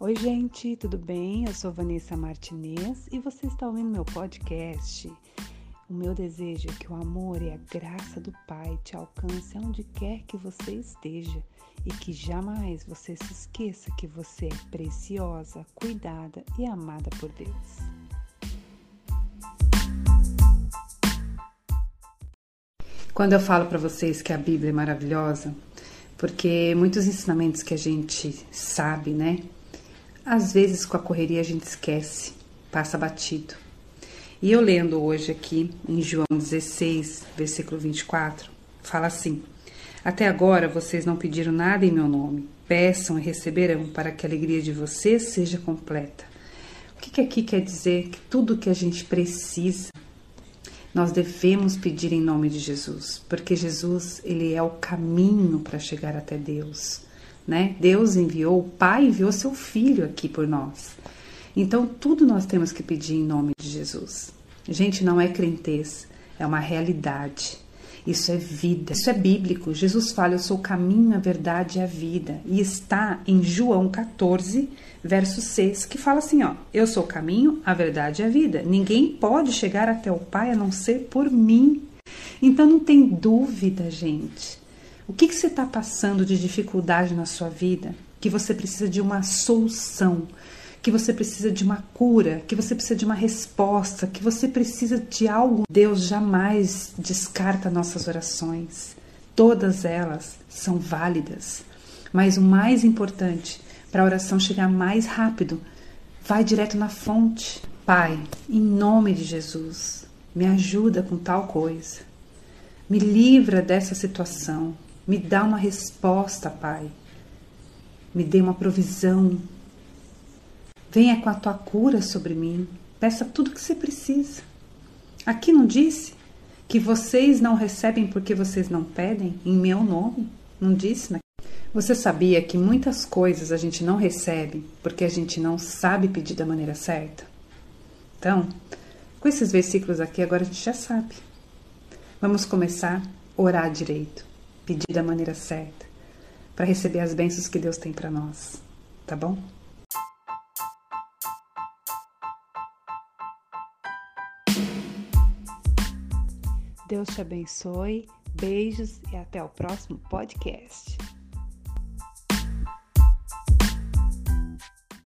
Oi, gente, tudo bem? Eu sou Vanessa Martinez e você está ouvindo meu podcast. O meu desejo é que o amor e a graça do Pai te alcance aonde quer que você esteja e que jamais você se esqueça que você é preciosa, cuidada e amada por Deus. Quando eu falo para vocês que a Bíblia é maravilhosa, porque muitos ensinamentos que a gente sabe, né? Às vezes com a correria a gente esquece, passa batido. E eu lendo hoje aqui em João 16, versículo 24, fala assim: Até agora vocês não pediram nada em meu nome. Peçam e receberão para que a alegria de vocês seja completa. O que, que aqui quer dizer? Que tudo que a gente precisa, nós devemos pedir em nome de Jesus, porque Jesus, ele é o caminho para chegar até Deus né? Deus enviou, o Pai enviou seu Filho aqui por nós. Então, tudo nós temos que pedir em nome de Jesus. Gente, não é crentez, é uma realidade. Isso é vida, isso é bíblico. Jesus fala: Eu sou o caminho, a verdade e a vida. E está em João 14, verso 6, que fala assim: ó, Eu sou o caminho, a verdade e a vida. Ninguém pode chegar até o Pai a não ser por mim. Então não tem dúvida, gente. O que, que você está passando de dificuldade na sua vida? Que você precisa de uma solução, que você precisa de uma cura, que você precisa de uma resposta, que você precisa de algo. Deus jamais descarta nossas orações. Todas elas são válidas. Mas o mais importante, para a oração chegar mais rápido, vai direto na fonte. Pai, em nome de Jesus, me ajuda com tal coisa. Me livra dessa situação. Me dá uma resposta, Pai. Me dê uma provisão. Venha com a tua cura sobre mim. Peça tudo que você precisa. Aqui não disse que vocês não recebem porque vocês não pedem em meu nome? Não disse? Né? Você sabia que muitas coisas a gente não recebe porque a gente não sabe pedir da maneira certa? Então, com esses versículos aqui, agora a gente já sabe. Vamos começar a orar direito pedir da maneira certa, para receber as bênçãos que Deus tem para nós, tá bom? Deus te abençoe, beijos e até o próximo podcast.